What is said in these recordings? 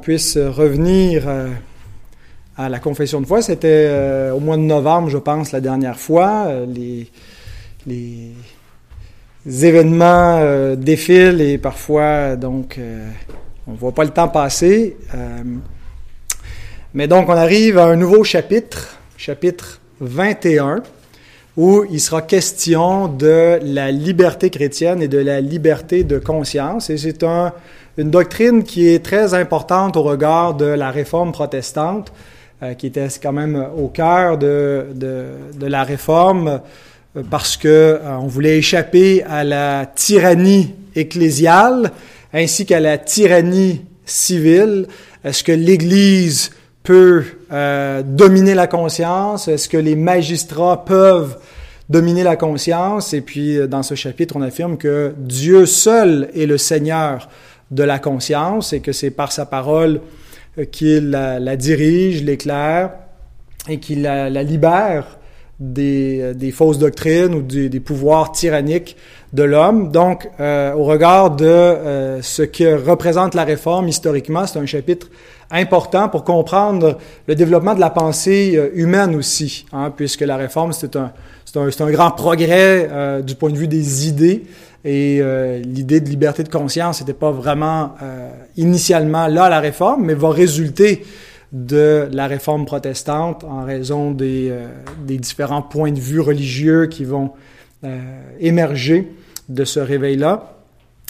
puisse revenir à la confession de foi. C'était au mois de novembre, je pense, la dernière fois. les, les événements défilent et parfois, donc, on ne voit pas le temps passer. mais donc, on arrive à un nouveau chapitre, chapitre 21 où il sera question de la liberté chrétienne et de la liberté de conscience. Et c'est un, une doctrine qui est très importante au regard de la réforme protestante, euh, qui était quand même au cœur de, de, la réforme, euh, parce que euh, on voulait échapper à la tyrannie ecclésiale ainsi qu'à la tyrannie civile. Est-ce que l'Église peut euh, dominer la conscience? Est-ce que les magistrats peuvent dominer la conscience? Et puis, dans ce chapitre, on affirme que Dieu seul est le Seigneur de la conscience et que c'est par sa parole euh, qu'il la, dirige, l'éclaire et qu'il la, libère des, des, fausses doctrines ou des, pouvoirs tyranniques de l'homme. Donc, au regard de ce que représente la réforme historiquement, c'est un chapitre important pour comprendre le développement de la pensée euh, humaine aussi, hein, puisque la réforme, c'est un, un, un, grand progrès euh, du point de vue des idées. Et euh, l'idée de liberté de conscience n'était pas vraiment initialement là la réforme, mais va résulter de la réforme protestante en raison des, des différents points de vue religieux qui vont émerger de ce réveil-là.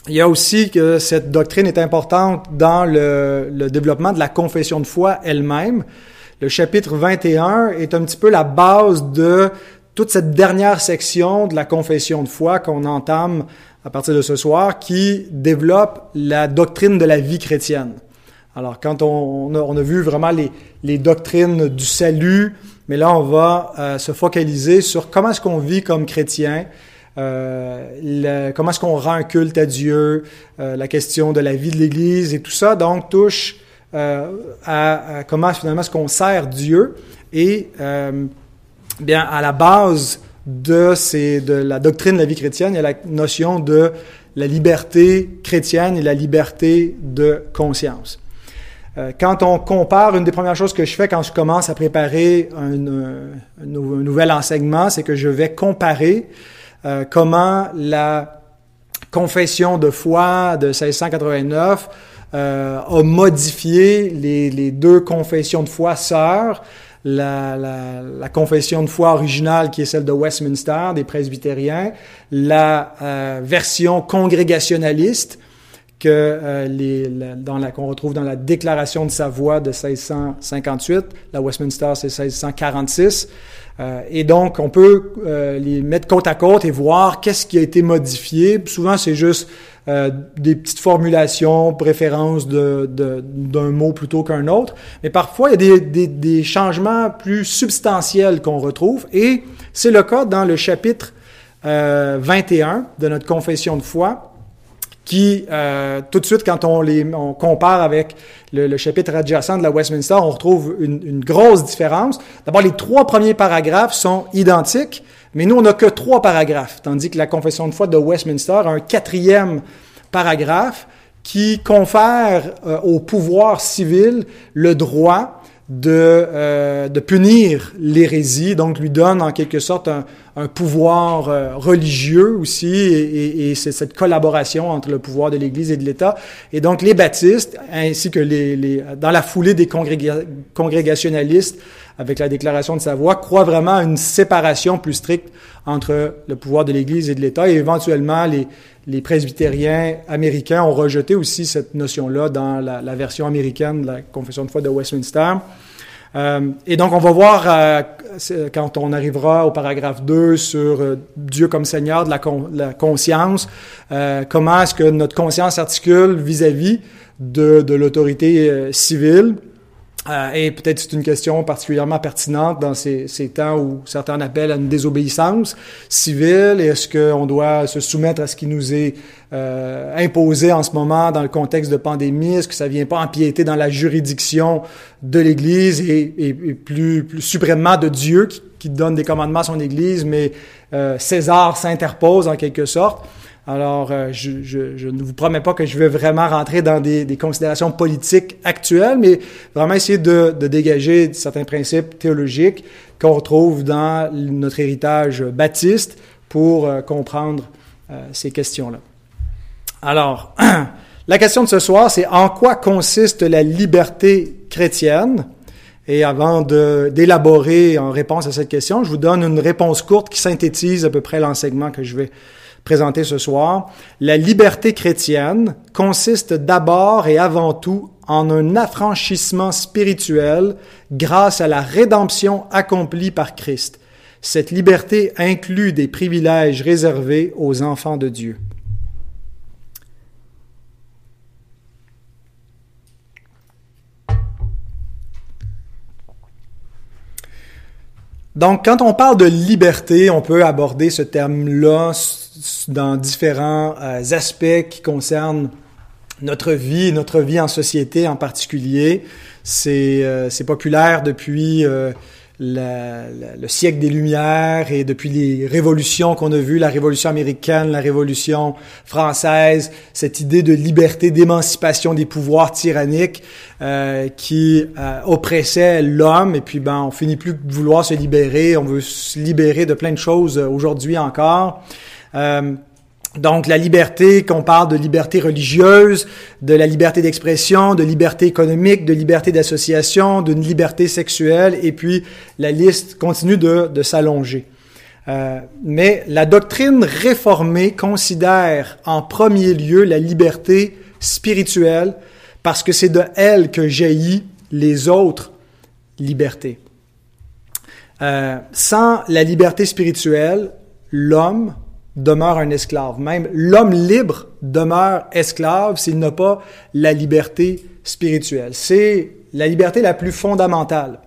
Il y a aussi que cette doctrine est importante dans le développement de la confession de foi elle-même. Le chapitre 21 est un petit peu la base de toute cette dernière section de la confession de foi qu'on entame à partir de ce soir, qui développe la doctrine de la vie chrétienne. Alors, quand on, a, vu vraiment les, doctrines du salut, mais là, on va euh, se focaliser sur comment est-ce qu'on vit comme chrétien, euh, comment est-ce qu'on rend un culte à Dieu, euh, la question de la vie de l'Église et tout ça, donc touche euh, à, comment finalement est-ce qu'on sert Dieu et bien à la base de, la doctrine de la vie chrétienne, il y a la notion de la liberté chrétienne et la liberté de conscience. Quand on compare, une des premières choses que je fais quand je commence à préparer un, nouvel enseignement, c'est que je vais comparer euh, comment la confession de foi de 1689 euh, a modifié les, deux confessions de foi sœurs. La, confession de foi originale qui est celle de Westminster, des presbytériens, la euh, version congrégationnaliste que euh, les, dans la, qu'on retrouve dans la Déclaration de Savoie de 1658, la Westminster c'est 1646, euh, et donc, on peut euh, les mettre côte à côte et voir qu'est-ce qui a été modifié. Souvent, c'est juste euh, des petites formulations, préférences d'un de, d'un mot plutôt qu'un autre. Mais parfois, il y a des, des, des changements plus substantiels qu'on retrouve. Et c'est le cas dans le chapitre 21 de notre confession de foi qui, euh, tout de suite, quand on les on compare avec le, le, chapitre adjacent de la Westminster, on retrouve une, une grosse différence. D'abord, les trois premiers paragraphes sont identiques, mais nous, on n'a que trois paragraphes, tandis que la Confession de foi de Westminster a un quatrième paragraphe qui confère euh, au pouvoir civil le droit de, euh, de punir l'hérésie, donc lui donne en quelque sorte un, un pouvoir euh, religieux aussi, et, et, c'est cette collaboration entre le pouvoir de l'Église et de l'État. Et donc les baptistes, ainsi que les, les dans la foulée des congrégationalistes, avec la déclaration de Savoie, croient vraiment à une séparation plus stricte entre le pouvoir de l'Église et de l'État, et éventuellement les, les presbytériens américains ont rejeté aussi cette notion-là dans la, la version américaine de la Confession de foi de Westminster. Euh, et donc, on va voir euh, quand on arrivera au paragraphe 2 sur euh, Dieu comme Seigneur de la, conscience, comment est-ce que notre conscience articule vis-à-vis de l'autorité civile? Euh, et peut-être c'est une question particulièrement pertinente dans ces, temps où certains appellent à une désobéissance civile. Est-ce qu'on doit se soumettre à ce qui nous est euh, imposé en ce moment dans le contexte de pandémie? Est-ce que ça vient pas empiéter dans la juridiction de l'Église et, et, plus, plus, suprêmement de Dieu qui, qui, donne des commandements à son Église, mais euh, César s'interpose en quelque sorte? Alors, euh, je, ne vous promets pas que je vais vraiment rentrer dans des, considérations politiques actuelles, mais vraiment essayer de, dégager certains principes théologiques qu'on retrouve dans notre héritage baptiste pour euh, comprendre euh, ces questions-là. Alors, la question de ce soir, c'est en quoi consiste la liberté chrétienne? Et avant d'élaborer en réponse à cette question, je vous donne une réponse courte qui synthétise à peu près l'enseignement que je vais présenter ce soir. La liberté chrétienne consiste d'abord et avant tout en un affranchissement spirituel grâce à la rédemption accomplie par Christ. Cette liberté inclut des privilèges réservés aux enfants de Dieu. Donc, quand on parle de liberté, on peut aborder ce terme-là dans différents euh, aspects qui concernent notre vie, notre vie en société en particulier. C'est euh, populaire depuis euh, le siècle des Lumières et depuis les révolutions qu'on a vues, la révolution américaine, la révolution française, cette idée de liberté, d'émancipation des pouvoirs tyranniques qui oppressaient l'homme. Et puis, ben, on finit plus de vouloir se libérer. On veut se libérer de plein de choses aujourd'hui encore. Euh, donc la liberté, qu'on parle de liberté religieuse, de la liberté d'expression, de liberté économique, de liberté d'association, d'une liberté sexuelle, et puis la liste continue de, s'allonger. Euh, mais la doctrine réformée considère en premier lieu la liberté spirituelle parce que c'est de elle que jaillit les autres libertés. Euh, sans la liberté spirituelle, l'homme demeure un esclave. Même l'homme libre demeure esclave s'il n'a pas la liberté spirituelle. C'est la liberté la plus fondamentale.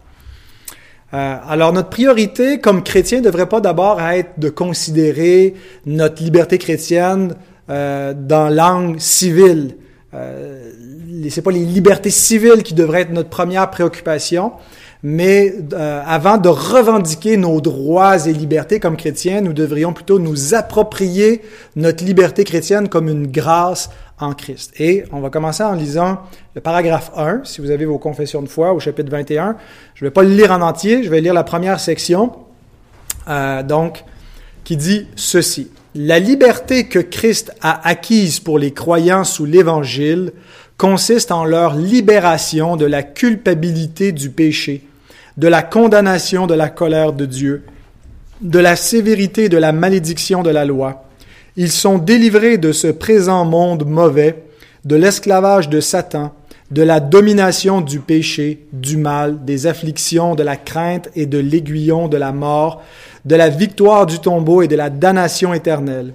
Euh, alors notre priorité comme chrétien ne devrait pas d'abord être de considérer notre liberté chrétienne euh, dans l'angle civil. Euh, c'est pas les libertés civiles qui devraient être notre première préoccupation, mais euh, avant de revendiquer nos droits et libertés comme chrétiens, nous devrions plutôt nous approprier notre liberté chrétienne comme une grâce en Christ. Et on va commencer en lisant le paragraphe 1, si vous avez vos confessions de foi au chapitre 21. Je ne vais pas le lire en entier, je vais lire la première section, euh, donc, qui dit ceci. La liberté que Christ a acquise pour les croyants sous l'Évangile consiste en leur libération de la culpabilité du péché de la condamnation de la colère de Dieu, de la sévérité de la malédiction de la loi. Ils sont délivrés de ce présent monde mauvais, de l'esclavage de Satan, de la domination du péché, du mal, des afflictions, de la crainte et de l'aiguillon de la mort, de la victoire du tombeau et de la damnation éternelle.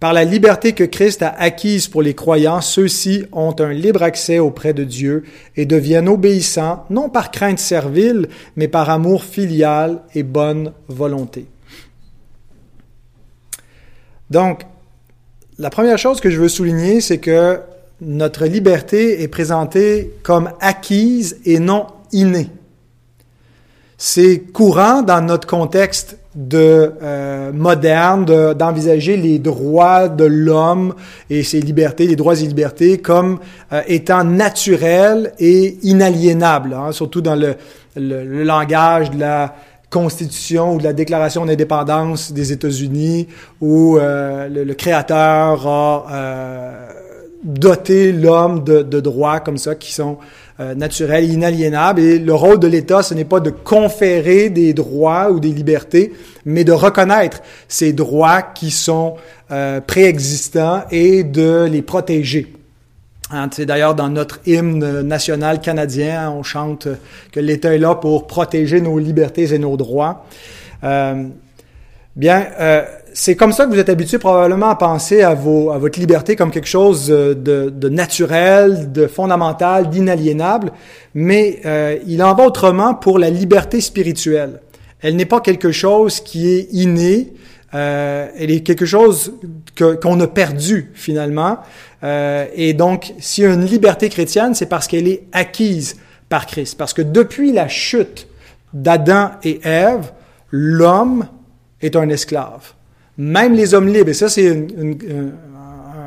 Par la liberté que Christ a acquise pour les croyants, ceux-ci ont un libre accès auprès de Dieu et deviennent obéissants, non par crainte servile, mais par amour filial et bonne volonté. Donc, la première chose que je veux souligner, c'est que notre liberté est présentée comme acquise et non innée. C'est courant dans notre contexte de euh, moderne d'envisager les droits de l'homme et ses libertés, les droits et libertés comme euh, étant naturels et inaliénables, hein, surtout dans le, le, langage de la Constitution ou de la Déclaration d'indépendance des États-Unis, où euh, le, créateur a euh, doté l'homme de, de droits comme ça qui sont euh, naturel, inaliénable. Et le rôle de l'État, ce n'est pas de conférer des droits ou des libertés, mais de reconnaître ces droits qui sont euh, préexistants et de les protéger. Hein, c'est d'ailleurs dans notre hymne national canadien, on chante que l'État est là pour protéger nos libertés et nos droits. Euh, bien, euh, c'est comme ça que vous êtes habitué probablement à penser à, vos, à votre liberté comme quelque chose de, de naturel, de fondamental, d'inaliénable, mais euh, il en va autrement pour la liberté spirituelle. Elle n'est pas quelque chose qui est inné, euh, elle est quelque chose qu'on a perdu finalement. Euh, et donc, s'il y a une liberté chrétienne, c'est parce qu'elle est acquise par Christ. Parce que depuis la chute d'Adam et Ève, l'homme est un esclave même les hommes libres, et ça c'est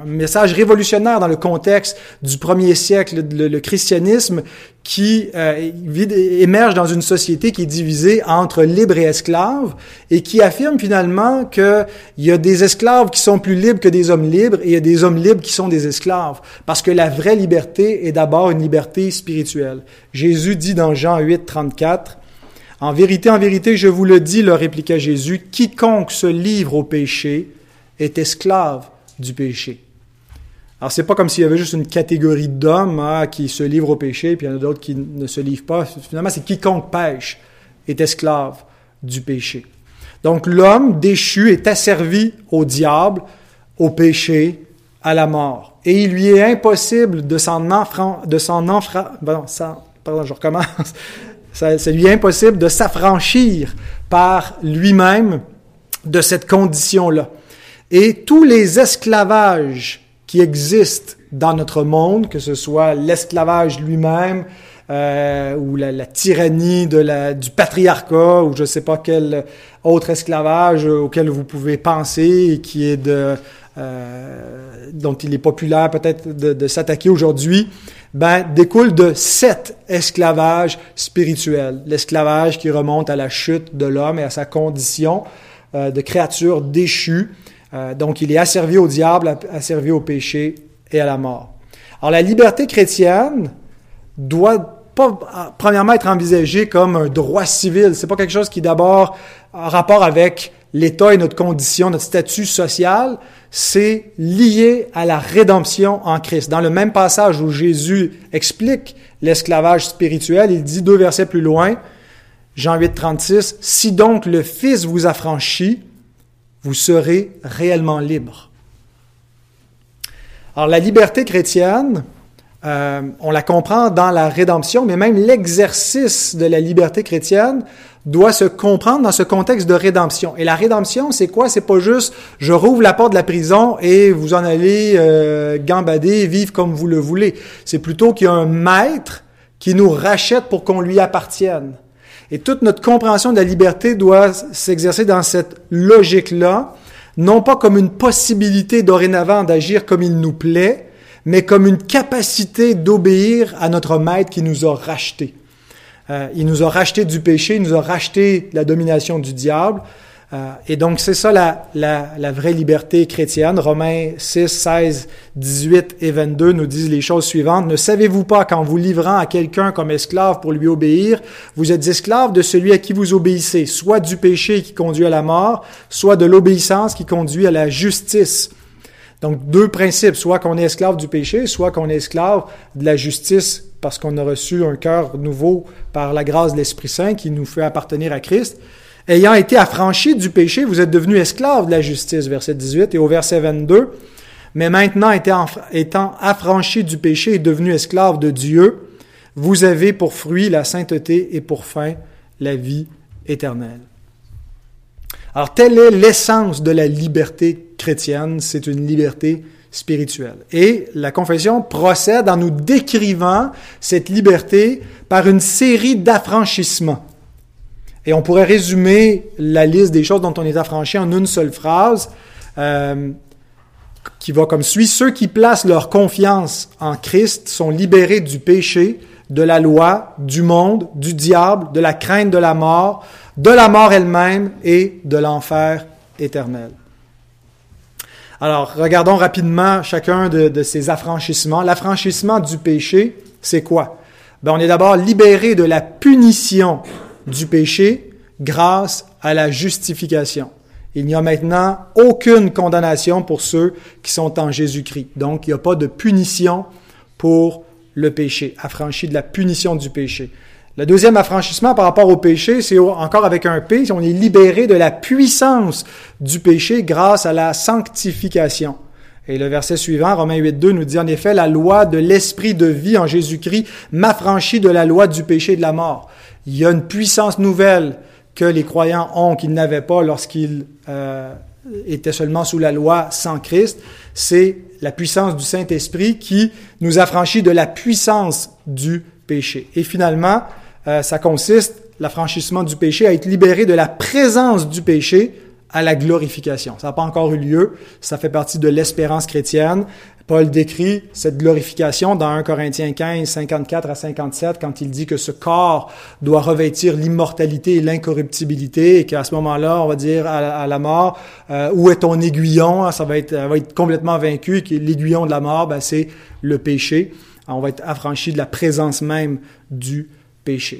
message révolutionnaire dans le contexte du premier siècle, le, christianisme qui euh, émerge dans une société qui est divisée entre libres et esclaves et qui affirme finalement qu'il y a des esclaves qui sont plus libres que des hommes libres et il y a des hommes libres qui sont des esclaves. Parce que la vraie liberté est d'abord une liberté spirituelle. Jésus dit dans Jean 8, 34, En vérité, en vérité, je vous le dis, leur répliqua Jésus, quiconque se livre au péché est esclave du péché. Alors, c'est pas comme s'il y avait juste une catégorie d'hommes hein, qui se livrent au péché, puis il y en a d'autres qui ne se livrent pas. Finalement, c'est quiconque pêche est esclave du péché. Donc, l'homme déchu est asservi au diable, au péché, à la mort. Et il lui est impossible de s'en enfran, de s'en pardon, je recommence. C'est lui impossible de s'affranchir par lui-même de cette condition-là. Et tous les esclavages qui existent dans notre monde, que ce soit l'esclavage lui-même, euh, ou la, tyrannie du patriarcat, ou je ne sais pas quel autre esclavage auquel vous pouvez penser et qui est euh, dont il est populaire peut-être de s'attaquer aujourd'hui, ben, découle de sept esclavages spirituels. L'esclavage qui remonte à la chute de l'homme et à sa condition euh, de créature déchue euh, donc, il est asservi au diable, asservi au péché et à la mort. Alors, la liberté chrétienne doit pas, premièrement, être envisagée comme un droit civil. C'est pas quelque chose qui, d'abord, a rapport avec l'État et notre condition, notre statut social. C'est lié à la rédemption en Christ. Dans le même passage où Jésus explique l'esclavage spirituel, il dit deux versets plus loin, Jean 8, 36, Si donc le Fils vous a franchi, vous serez réellement libre. Alors la liberté chrétienne, euh, on la comprend dans la rédemption, mais même l'exercice de la liberté chrétienne doit se comprendre dans ce contexte de rédemption. Et la rédemption, c'est quoi? C'est pas juste je rouvre la porte de la prison et vous en allez euh, gambader, vivre comme vous le voulez. C'est plutôt qu'il y a un maître qui nous rachète pour qu'on lui appartienne. Et toute notre compréhension de la liberté doit s'exercer dans cette logique-là, non pas comme une possibilité dorénavant d'agir comme il nous plaît, mais comme une capacité d'obéir à notre maître qui nous a rachetés. Euh, il nous a rachetés du péché, il nous a racheté la domination du diable, euh, et donc, c'est ça la, la, la, vraie liberté chrétienne. Romains 6, 16, 18 et 22 nous disent les choses suivantes. Ne savez-vous pas qu'en vous livrant à quelqu'un comme esclave pour lui obéir, vous êtes esclave de celui à qui vous obéissez, soit du péché qui conduit à la mort, soit de l'obéissance qui conduit à la justice. Donc, deux principes, soit qu'on est esclave du péché, soit qu'on est esclave de la justice parce qu'on a reçu un cœur nouveau par la grâce de l'Esprit Saint qui nous fait appartenir à Christ. Ayant été affranchi du péché, vous êtes devenus esclaves de la justice, verset 18, et au verset 22, mais maintenant étant affranchi du péché et devenu esclave de Dieu, vous avez pour fruit la sainteté et pour fin la vie éternelle. Alors, telle est l'essence de la liberté chrétienne, c'est une liberté spirituelle. Et la confession procède en nous décrivant cette liberté par une série d'affranchissements. Et on pourrait résumer la liste des choses dont on est affranchi en une seule phrase, euh, qui va comme suit. Ceux qui placent leur confiance en Christ sont libérés du péché, de la loi, du monde, du diable, de la crainte de la mort, de la mort elle-même et de l'enfer éternel. Alors, regardons rapidement chacun de, ces affranchissements. L'affranchissement du péché, c'est quoi? Ben, on est d'abord libéré de la punition du péché grâce à la justification. Il n'y a maintenant aucune condamnation pour ceux qui sont en Jésus-Christ. Donc, il n'y a pas de punition pour le péché, affranchi de la punition du péché. Le deuxième affranchissement par rapport au péché, c'est encore avec un P, on est libéré de la puissance du péché grâce à la sanctification. Et le verset suivant, Romains 8.2, nous dit en effet, la loi de l'esprit de vie en Jésus-Christ m'affranchit de la loi du péché et de la mort. Il y a une puissance nouvelle que les croyants ont qu'ils n'avaient pas lorsqu'ils euh, étaient seulement sous la loi sans Christ. C'est la puissance du Saint-Esprit qui nous affranchit de la puissance du péché. Et finalement, euh, ça consiste, l'affranchissement du péché, à être libéré de la présence du péché à la glorification. Ça n'a pas encore eu lieu, ça fait partie de l'espérance chrétienne. Paul décrit cette glorification dans 1 Corinthiens 15, 54 à 57, quand il dit que ce corps doit revêtir l'immortalité et l'incorruptibilité, et qu'à ce moment-là, on va dire à, la mort, euh, où est ton aiguillon? Ça va être, va être complètement vaincu, l'aiguillon de la mort, ben, c'est le péché. On va être affranchi de la présence même du péché.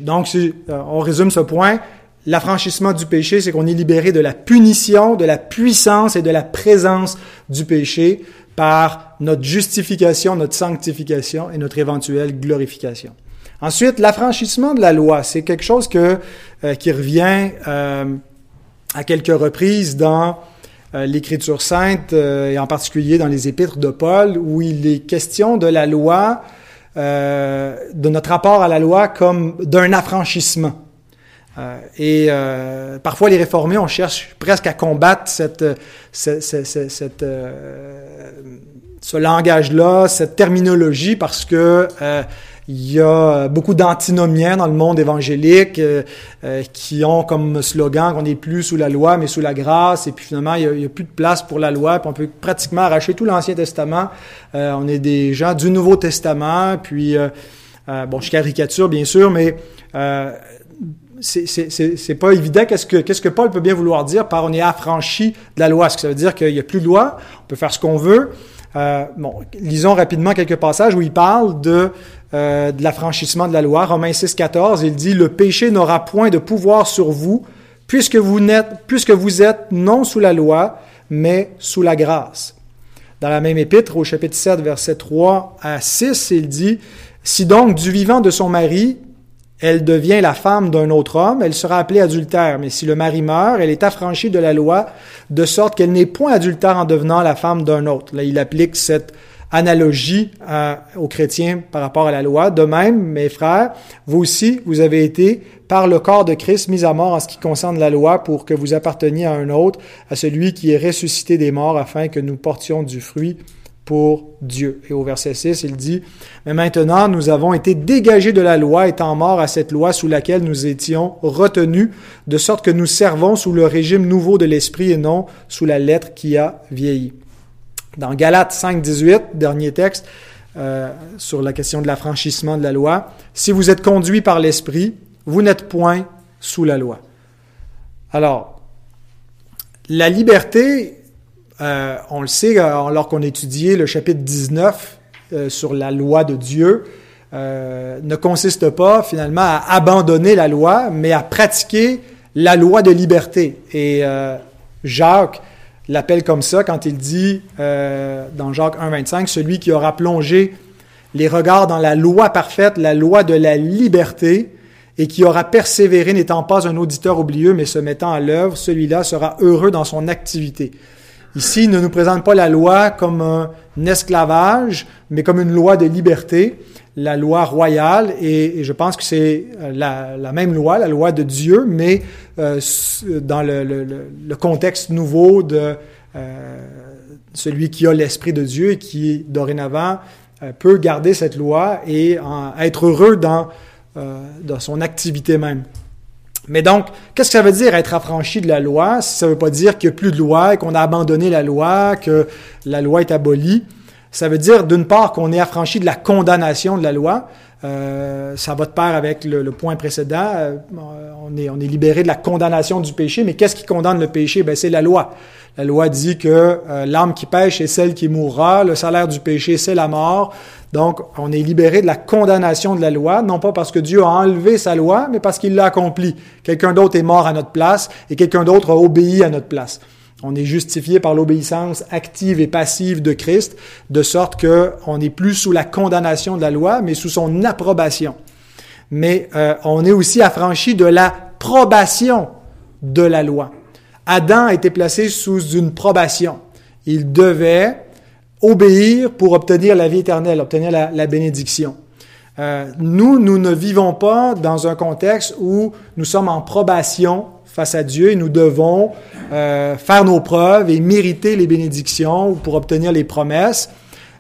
Donc, euh, on résume ce point, l'affranchissement du péché, c'est qu'on est libéré de la punition, de la puissance et de la présence du péché par notre justification, notre sanctification et notre éventuelle glorification. Ensuite, l'affranchissement de la loi, c'est quelque chose euh, qui revient euh, à quelques reprises dans l'Écriture sainte et en particulier dans les épîtres de Paul, où il est question de la loi, de notre rapport à la loi comme d'un affranchissement. Euh, et euh, parfois, les réformés, on cherche presque à combattre cette, cette, cette, euh, ce langage-là, cette terminologie, parce que il y a beaucoup d'antinomiens dans le monde évangélique qui ont comme slogan qu'on n'est plus sous la loi, mais sous la grâce. Et puis finalement, il n'y a, plus de place pour la loi. Puis on peut pratiquement arracher tout l'Ancien Testament. on est des gens du Nouveau Testament. Puis, bon, je caricature bien sûr, mais c'est pas évident. Qu'est-ce que, qu'est-ce que Paul peut bien vouloir dire par on est affranchi de la loi? Est-ce que ça veut dire qu'il n'y a plus de loi? On peut faire ce qu'on veut? Euh, bon, lisons rapidement quelques passages où il parle de, euh, de l'affranchissement de la loi. Romains 6, 14, il dit, le péché n'aura point de pouvoir sur vous, puisque vous, n'êtes, puisque vous êtes non sous la loi, mais sous la grâce. Dans la même épître, au chapitre 7, verset 3 à 6, il dit, si donc du vivant de son mari, elle devient la femme d'un autre homme, elle sera appelée adultère. Mais si le mari meurt, elle est affranchie de la loi, de sorte qu'elle n'est point adultère en devenant la femme d'un autre. Là, il applique cette analogie aux chrétiens par rapport à la loi. De même, mes frères, vous aussi, vous avez été par le corps de Christ mis à mort en ce qui concerne la loi pour que vous apparteniez à un autre, à celui qui est ressuscité des morts afin que nous portions du fruit pour Dieu. Et au verset 6, il dit, Mais maintenant nous avons été dégagés de la loi, étant morts à cette loi sous laquelle nous étions retenus, de sorte que nous servons sous le régime nouveau de l'Esprit et non sous la lettre qui a vieilli. Dans Galates 5, 18, dernier texte, euh, sur la question de l'affranchissement de la loi, si vous êtes conduit par l'Esprit, vous n'êtes point sous la loi. Alors, la liberté euh, on le sait, euh, alors qu'on étudiait le chapitre 19 euh, sur la loi de Dieu, ne consiste pas finalement à abandonner la loi, mais à pratiquer la loi de liberté. Et Jacques l'appelle comme ça quand il dit dans Jacques 1.25, celui qui aura plongé les regards dans la loi parfaite, la loi de la liberté, et qui aura persévéré n'étant pas un auditeur oublieux, mais se mettant à l'œuvre, celui-là sera heureux dans son activité. Ici, il ne nous présente pas la loi comme un esclavage, mais comme une loi de liberté, la loi royale, et, je pense que c'est euh, la, même loi, la loi de Dieu, mais euh, dans le, contexte nouveau de euh, celui qui a l'Esprit de Dieu et qui, dorénavant, peut garder cette loi et être heureux dans, dans son activité même. Mais donc, qu'est-ce que ça veut dire être affranchi de la loi? Ça ne veut pas dire qu'il n'y a plus de loi, qu'on a abandonné la loi, que la loi est abolie. Ça veut dire, d'une part, qu'on est affranchi de la condamnation de la loi. Euh, ça va de pair avec le, point précédent. Euh, on, est, libéré de la condamnation du péché, mais qu'est-ce qui condamne le péché? Ben, c'est la loi. La loi dit que euh, l'âme qui pêche est celle qui mourra, le salaire du péché, c'est la mort. Donc, on est libéré de la condamnation de la loi, non pas parce que Dieu a enlevé sa loi, mais parce qu'il l'a accompli. Quelqu'un d'autre est mort à notre place et quelqu'un d'autre a obéi à notre place. On est justifié par l'obéissance active et passive de Christ, de sorte qu'on n'est plus sous la condamnation de la loi, mais sous son approbation. Mais euh, on est aussi affranchi de la probation de la loi. Adam été placé sous une probation. Il devait obéir pour obtenir la vie éternelle, obtenir la, bénédiction. Euh, nous, nous ne vivons pas dans un contexte où nous sommes en probation face à Dieu et nous devons euh, faire nos preuves et mériter les bénédictions pour obtenir les promesses.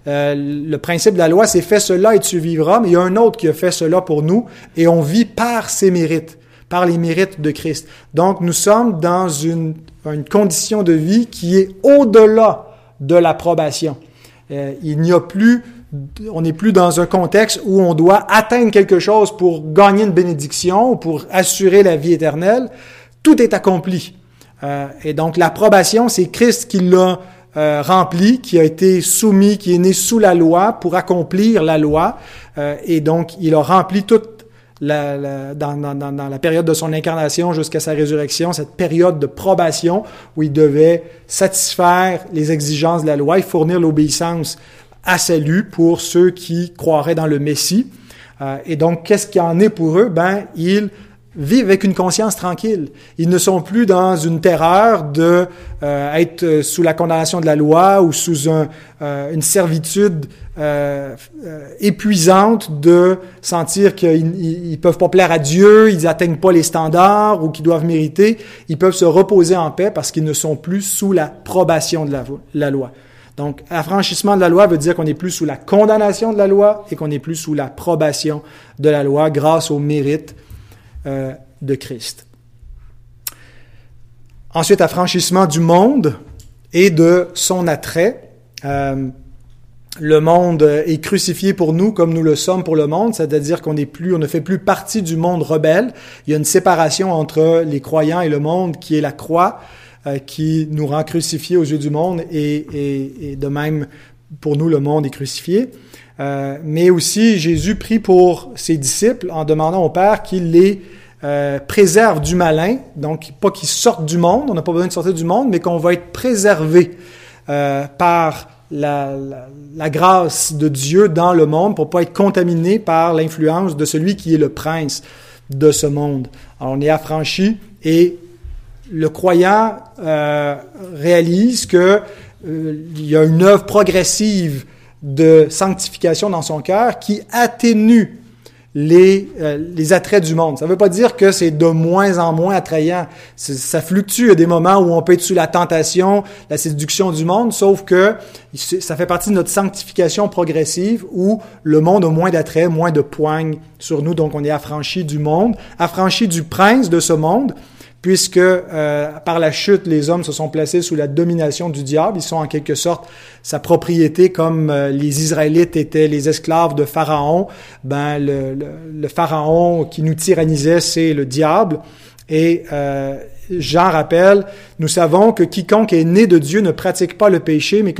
Euh, le principe de la loi, c'est fais cela et tu vivras, mais il y a un autre qui a fait cela pour nous et on vit par ses mérites par les mérites de Christ. Donc nous sommes dans une, une condition de vie qui est au-delà de l'approbation. Euh, il n'y a plus, on n'est plus dans un contexte où on doit atteindre quelque chose pour gagner une bénédiction, pour assurer la vie éternelle. Tout est accompli. Euh, et donc l'approbation, c'est Christ qui l'a euh, rempli, qui a été soumis, qui est né sous la loi pour accomplir la loi. Et donc il a rempli toute la, dans, la période de son incarnation jusqu'à sa résurrection, cette période de probation où il devait satisfaire les exigences de la loi et fournir l'obéissance à salut pour ceux qui croiraient dans le Messie. Euh, et donc, qu'est-ce qu'il en est pour eux? Ben, ils vivent avec une conscience tranquille. Ils ne sont plus dans une terreur de euh, être sous la condamnation de la loi ou sous euh, une servitude euh épuisante de sentir qu'ils ne peuvent pas plaire à Dieu, ils n'atteignent pas les standards ou qu'ils doivent mériter. Ils peuvent se reposer en paix parce qu'ils ne sont plus sous la probation de la, la loi. Donc, affranchissement de la loi veut dire qu'on n'est plus sous la condamnation de la loi et qu'on n'est plus sous la probation de la loi grâce au mérite euh, de Christ. Ensuite, affranchissement du monde et de son attrait. Euh, le monde est crucifié pour nous comme nous le sommes pour le monde, c'est-à-dire qu'on n'est plus, on ne fait plus partie du monde rebelle. Il y a une séparation entre les croyants et le monde qui est la croix, euh, qui nous rend crucifiés aux yeux du monde et, de même pour nous le monde est crucifié. Euh, mais aussi, Jésus prie pour ses disciples en demandant au Père qu'il les euh, préserve du malin, donc pas qu'ils sortent du monde, on n'a pas besoin de sortir du monde, mais qu'on va être préservé euh, par la, la, grâce de Dieu dans le monde pour pas être contaminé par l'influence de celui qui est le prince de ce monde. Alors, on est affranchi et le croyant réalise que il y a une œuvre progressive de sanctification dans son cœur qui atténue les, euh, les attraits du monde. Ça ne veut pas dire que c'est de moins en moins attrayant. Ça fluctue. Il y a des moments où on peut être sous la tentation, la séduction du monde, sauf que ça fait partie de notre sanctification progressive où le monde a moins d'attrait, moins de poigne sur nous. Donc on est affranchi du monde, affranchi du prince de ce monde puisque euh, par la chute, les hommes se sont placés sous la domination du diable. Ils sont en quelque sorte sa propriété, comme euh, les Israélites étaient les esclaves de Pharaon. Ben le, le, le Pharaon qui nous tyrannisait, c'est le diable. Et euh, Jean rappelle, nous savons que quiconque est né de Dieu ne pratique pas le péché, mais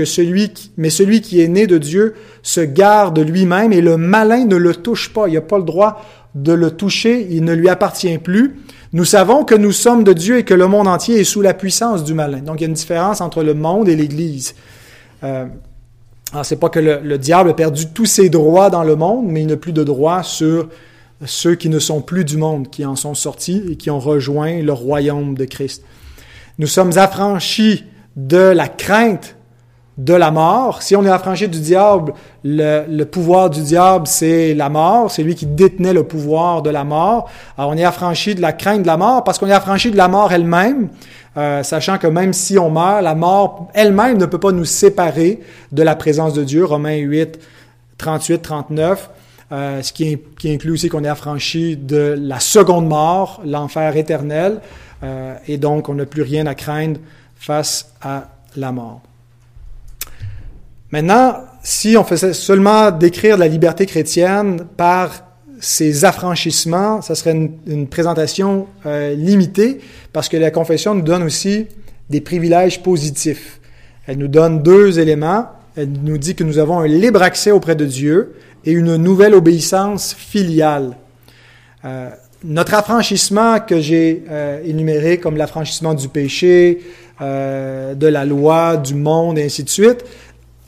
celui qui, est né de Dieu se garde lui-même et le malin ne le touche pas. Il n'a pas le droit de le toucher, il ne lui appartient plus. Nous savons que nous sommes de Dieu et que le monde entier est sous la puissance du malin. Donc il y a une différence entre le monde et l'Église. Euh, alors c'est pas que le, le, diable a perdu tous ses droits dans le monde, mais il n'a plus de droits sur ceux qui ne sont plus du monde, qui en sont sortis et qui ont rejoint le royaume de Christ. Nous sommes affranchis de la crainte de la mort. Si on est affranchi du diable, le, pouvoir du diable, c'est la mort. C'est lui qui détenait le pouvoir de la mort. Alors on est affranchi de la crainte de la mort parce qu'on est affranchi de la mort elle-même, euh, sachant que même si on meurt, la mort elle-même ne peut pas nous séparer de la présence de Dieu. Romains 8, 38, 39. Euh, ce qui, inclut aussi qu'on est affranchi de la seconde mort, l'enfer éternel, euh, et donc on n'a plus rien à craindre face à la mort. Maintenant, si on faisait seulement décrire la liberté chrétienne par ces affranchissements, ça serait une, une présentation euh, limitée parce que la confession nous donne aussi des privilèges positifs. Elle nous donne deux éléments. Elle nous dit que nous avons un libre accès auprès de Dieu et une nouvelle obéissance filiale. Euh, notre affranchissement que j'ai euh, énuméré comme l'affranchissement du péché, euh, de la loi, du monde, et ainsi de suite,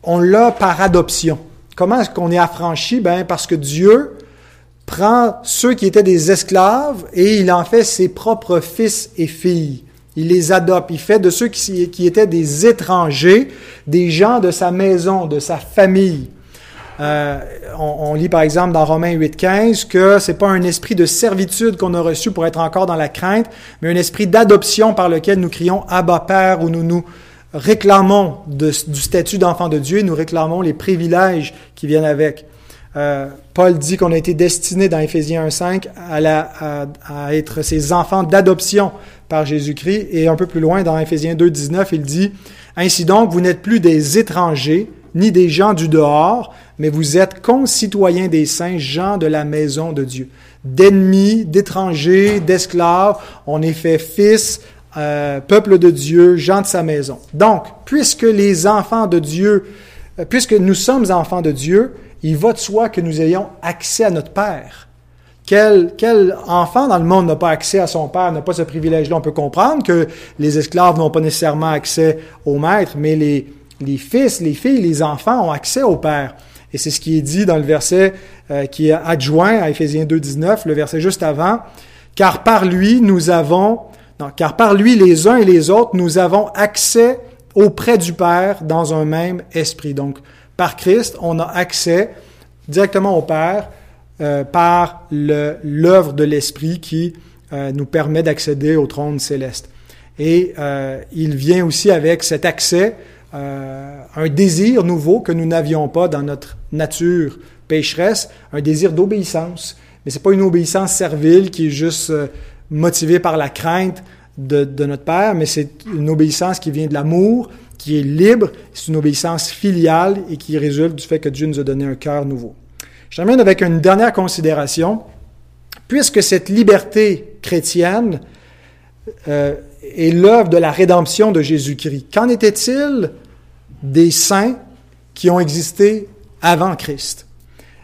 on l'a par adoption. Comment est-ce qu'on est affranchi? Ben, parce que Dieu prend ceux qui étaient des esclaves et il en fait ses propres fils et filles. Il les adopte. Il fait de ceux qui, qui étaient des étrangers, des gens de sa maison, de sa famille. Euh, on, on, lit par exemple dans Romains 8.15 que c'est pas un esprit de servitude qu'on a reçu pour être encore dans la crainte, mais un esprit d'adoption par lequel nous crions Abba Père, où nous nous réclamons du statut d'enfant de Dieu, nous réclamons les privilèges qui viennent avec. Euh, Paul dit qu'on a été destiné dans Éphésiens 1.5 à, à, à être ses enfants d'adoption par Jésus-Christ. Et un peu plus loin, dans Éphésiens 2.19, il dit, Ainsi donc, vous n'êtes plus des étrangers, ni des gens du dehors, mais vous êtes concitoyens des saints, gens de la maison de Dieu. D'ennemis, d'étrangers, d'esclaves, on est fait fils, euh, peuple de Dieu, gens de sa maison. Donc, puisque les enfants de Dieu, euh, puisque nous sommes enfants de Dieu, il va de soi que nous ayons accès à notre Père. Quel, quel enfant dans le monde n'a pas accès à son père, n'a pas ce privilège-là? On peut comprendre que les esclaves n'ont pas nécessairement accès au maître, mais les, les fils, les filles, les enfants ont accès au père. Et c'est ce qui est dit dans le verset euh, qui est adjoint à Éphésiens 2.19, le verset juste avant. Car par lui, nous avons, non, car par lui, les uns et les autres, nous avons accès auprès du Père dans un même esprit. Donc, par Christ, on a accès directement au Père euh, par l'œuvre de l'Esprit qui euh, nous permet d'accéder au trône céleste. Et il vient aussi avec cet accès, euh, un désir nouveau que nous n'avions pas dans notre nature pécheresse, un désir d'obéissance. Mais c'est pas une obéissance servile qui est juste euh, motivée par la crainte de, de notre Père, mais c'est une obéissance qui vient de l'amour, qui est libre, c'est une obéissance filiale et qui résulte du fait que Dieu nous a donné un cœur nouveau. Je termine avec une dernière considération. Puisque cette liberté chrétienne euh, est l'œuvre de la rédemption de Jésus-Christ, qu'en était-il des saints qui ont existé avant Christ?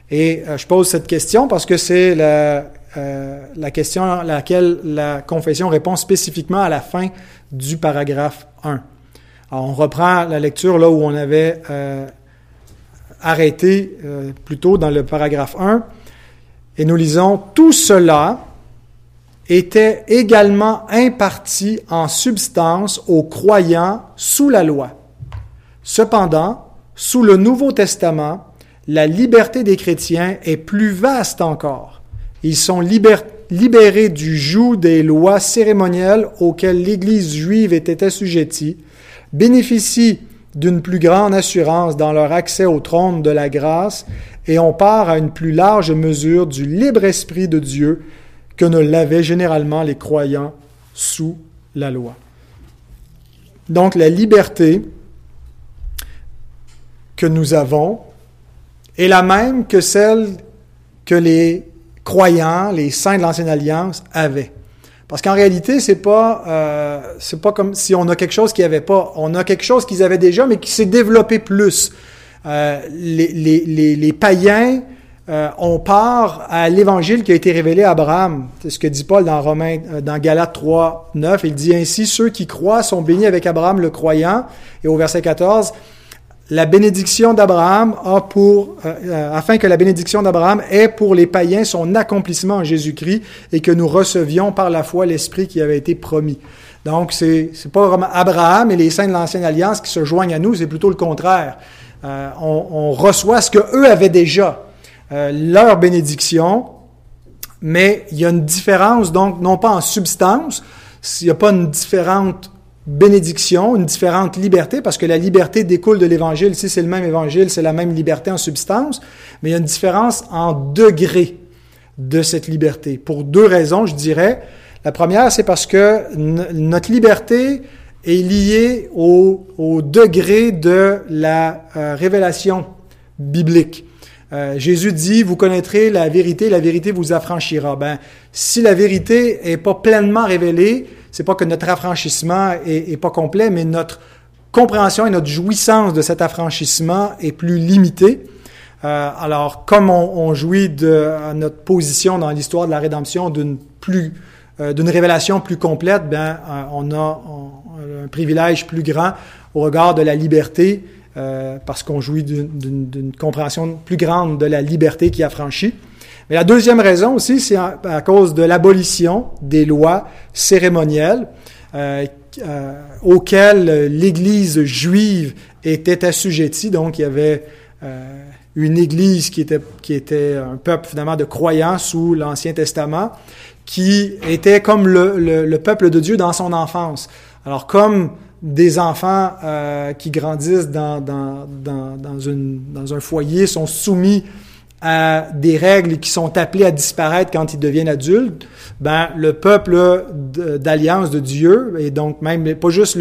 Et euh, je pose cette question parce que c'est la, euh, la question à laquelle la confession répond spécifiquement à la fin du paragraphe 1. Alors, on reprend la lecture là où on avait euh, arrêté euh, plutôt dans le paragraphe 1. Et nous lisons, tout cela était également imparti en substance aux croyants sous la loi. Cependant, sous le Nouveau Testament, la liberté des chrétiens est plus vaste encore. Ils sont libérés du joug des lois cérémonielles auxquelles l'Église juive était assujettie, bénéficient d'une plus grande assurance dans leur accès au trône de la grâce et on part à une plus large mesure du libre esprit de Dieu que ne l'avaient généralement les croyants sous la loi. Donc la liberté que nous avons est la même que celle que les croyants, les saints de l'ancienne alliance avaient. Parce qu'en réalité, c'est pas euh, c'est pas comme si on a quelque chose qu'ils n'avaient pas. On a quelque chose qu'ils avaient déjà, mais qui s'est développé plus. Euh, les, les, les, les, païens, euh, on part à l'évangile qui a été révélé à Abraham. C'est ce que dit Paul dans Romains, euh, dans Galates 3, 9. Il dit ainsi ceux qui croient sont bénis avec Abraham le croyant. Et au verset 14, la bénédiction d'Abraham a pour, euh, euh, afin que la bénédiction d'Abraham ait pour les païens son accomplissement en Jésus-Christ et que nous recevions par la foi l'Esprit qui avait été promis. Donc, c'est, c'est pas vraiment Abraham et les saints de l'Ancienne Alliance qui se joignent à nous, c'est plutôt le contraire. Euh, on, reçoit ce que eux avaient déjà, leur bénédiction, mais il y a une différence, donc, non pas en substance, il n'y a pas une différente bénédiction, une différente liberté, parce que la liberté découle de l'Évangile. Si c'est le même Évangile, c'est la même liberté en substance, mais il y a une différence en degré de cette liberté. Pour deux raisons, je dirais. La première, c'est parce que notre liberté est liée au, degré de la euh, révélation biblique. Euh, Jésus dit, vous connaîtrez la vérité, la vérité vous affranchira. Ben, si la vérité est pas pleinement révélée, c'est pas que notre affranchissement est, pas complet, mais notre compréhension et notre jouissance de cet affranchissement est plus limitée. Euh, alors, comme on, jouit de notre position dans l'histoire de la rédemption d'une euh, révélation plus complète, ben euh, on a un privilège plus grand au regard de la liberté parce qu'on jouit d'une compréhension plus grande de la liberté qui affranchit. Mais la deuxième raison aussi, c'est à, cause de l'abolition des lois cérémonielles euh, euh, auxquelles l'Église juive était assujettie. Donc, il y avait euh, une Église qui était, qui était un peuple finalement de croyants sous l'Ancien Testament, qui était comme le, le, le, peuple de Dieu dans son enfance. Alors, comme des enfants qui grandissent dans, dans, dans, une, dans un foyer sont soumis à des règles qui sont appelées à disparaître quand ils deviennent adultes, ben le peuple d'alliance de Dieu et donc même pas juste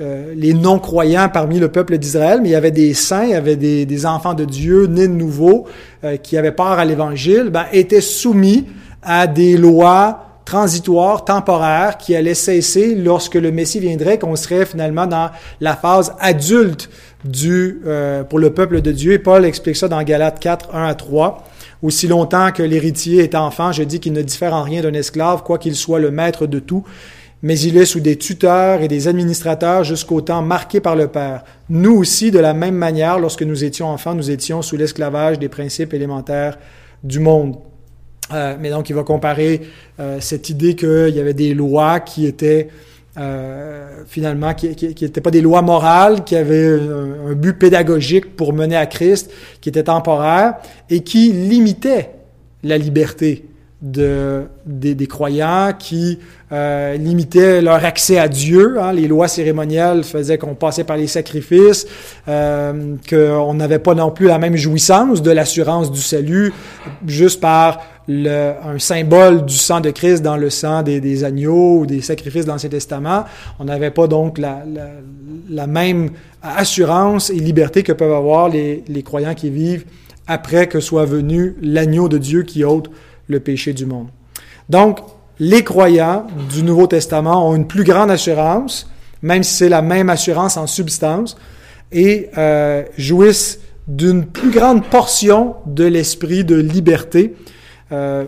euh, les non-croyants parmi le peuple d'Israël, mais il y avait des saints, il y avait des, enfants de Dieu nés de nouveau euh, qui avaient part à l'Évangile, ben, étaient soumis à des lois transitoires, temporaires, qui allaient cesser lorsque le Messie viendrait, qu'on serait finalement dans la phase adulte du, euh, pour le peuple de Dieu. Et Paul explique ça dans Galates 4, 1 à 3. Aussi longtemps que l'héritier est enfant, je dis qu'il ne diffère en rien d'un esclave, quoi qu'il soit le maître de tout mais il est sous des tuteurs et des administrateurs jusqu'au temps marqué par le Père. Nous aussi, de la même manière, lorsque nous étions enfants, nous étions sous l'esclavage des principes élémentaires du monde. Euh, mais donc, il va comparer euh, cette idée qu'il y avait des lois qui étaient euh, finalement, qui n'étaient pas des lois morales, qui avaient un, un, but pédagogique pour mener à Christ, qui étaient temporaires et qui limitaient la liberté de, des, croyants qui euh, limitaient leur accès à Dieu. Hein. Les lois cérémonielles faisaient qu'on passait par les sacrifices, euh, qu'on n'avait pas non plus la même jouissance de l'assurance du salut juste par un symbole du sang de Christ dans le sang des, agneaux ou des sacrifices de l'Ancien Testament. On n'avait pas donc la, même assurance et liberté que peuvent avoir les, les croyants qui vivent après que soit venu l'agneau de Dieu qui ôte le péché du monde. Donc, les croyants du Nouveau Testament ont une plus grande assurance, même si c'est la même assurance en substance, et euh, jouissent d'une plus grande portion de l'esprit de liberté. Euh,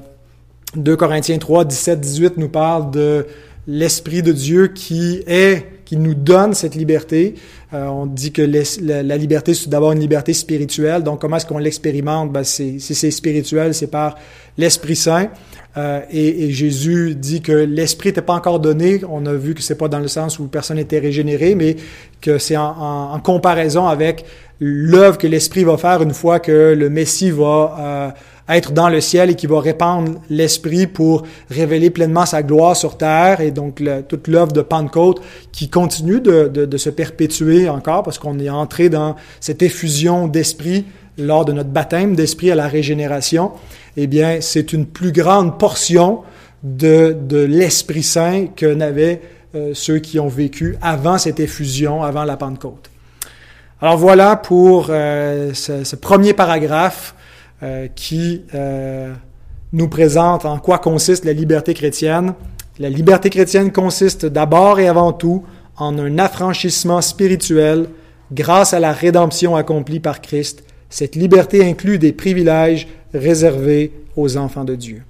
2 Corinthiens 3, 17, 18 nous parle de l'esprit de Dieu qui est, qui nous donne cette liberté. Euh, on dit que la, liberté, c'est d'abord une liberté spirituelle. Donc, comment est-ce qu'on l'expérimente? Ben, si c'est spirituel, c'est par l'Esprit Saint. Euh, et, Jésus dit que l'Esprit n'était pas encore donné. On a vu que c'est pas dans le sens où personne n'était régénéré, mais que c'est en, comparaison avec l'œuvre que l'Esprit va faire une fois que le Messie va euh, être dans le ciel et qui va répandre l'Esprit pour révéler pleinement sa gloire sur terre. Et donc toute l'œuvre de Pentecôte qui continue de se perpétuer encore parce qu'on est entré dans cette effusion d'Esprit lors de notre baptême d'Esprit à la régénération eh bien, c'est une plus grande portion de, l'Esprit Saint que n'avaient euh, ceux qui ont vécu avant cette effusion, avant la Pentecôte. Alors voilà pour euh, ce, premier paragraphe euh, qui nous présente en quoi consiste la liberté chrétienne. La liberté chrétienne consiste d'abord et avant tout en un affranchissement spirituel grâce à la rédemption accomplie par Christ. Cette liberté inclut des privilèges réservé aux enfants de Dieu.